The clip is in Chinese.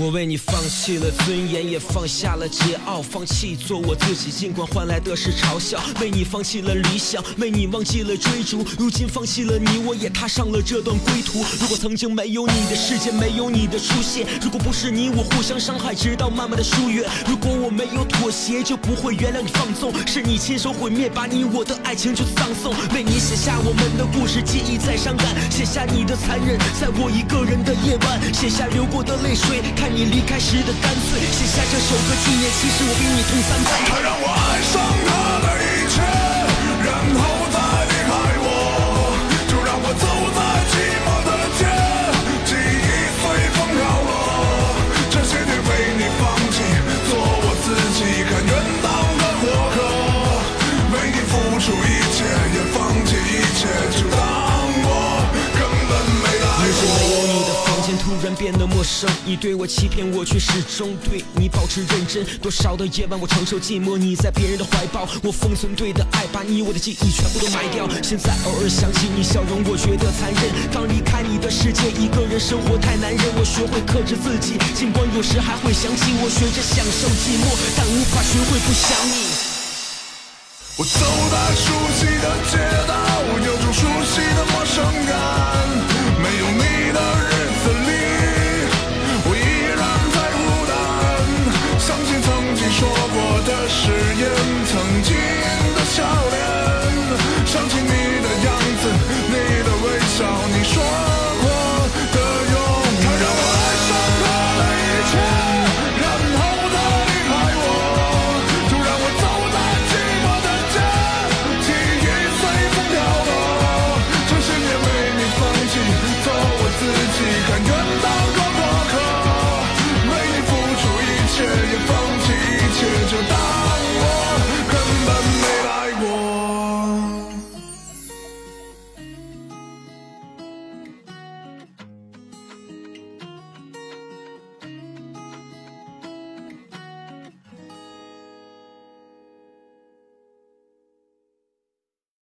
我为你放弃了尊严，也放下了桀骜，放弃做我自己，尽管换来的是嘲笑。为你放弃了理想，为你忘记了追逐，如今放弃了你，我也踏上了这段归途。如果曾经没有你的世界，没有你的出现，如果不是你我互相伤害，直到慢慢的疏远，如果我没有妥协，就不会原谅你放纵，是你亲手毁灭，把你我的爱情就葬送。为你写下我们的故事，记忆再伤感，写下你的残忍，在我一个人的夜晚，写下流过的泪水，看你离开时的干脆，写下这首歌纪念。其实我比你痛三倍，他让我爱上他的一切，然后他离开我，就让我走在寂寞的街。记忆随风飘落，这些年为你放弃，做我。自己，甘愿当个过客，为你付出一切也放。突然变得陌生，你对我欺骗，我却始终对你保持认真。多少的夜晚我承受寂寞，你在别人的怀抱，我封存对的爱，把你我的记忆全部都埋掉。现在偶尔想起你笑容，我觉得残忍。刚离开你的世界，一个人生活太难忍，我学会克制自己，尽管有时还会想起我，学着享受寂寞，但无法学会不想你。我走在熟悉的街道，曾经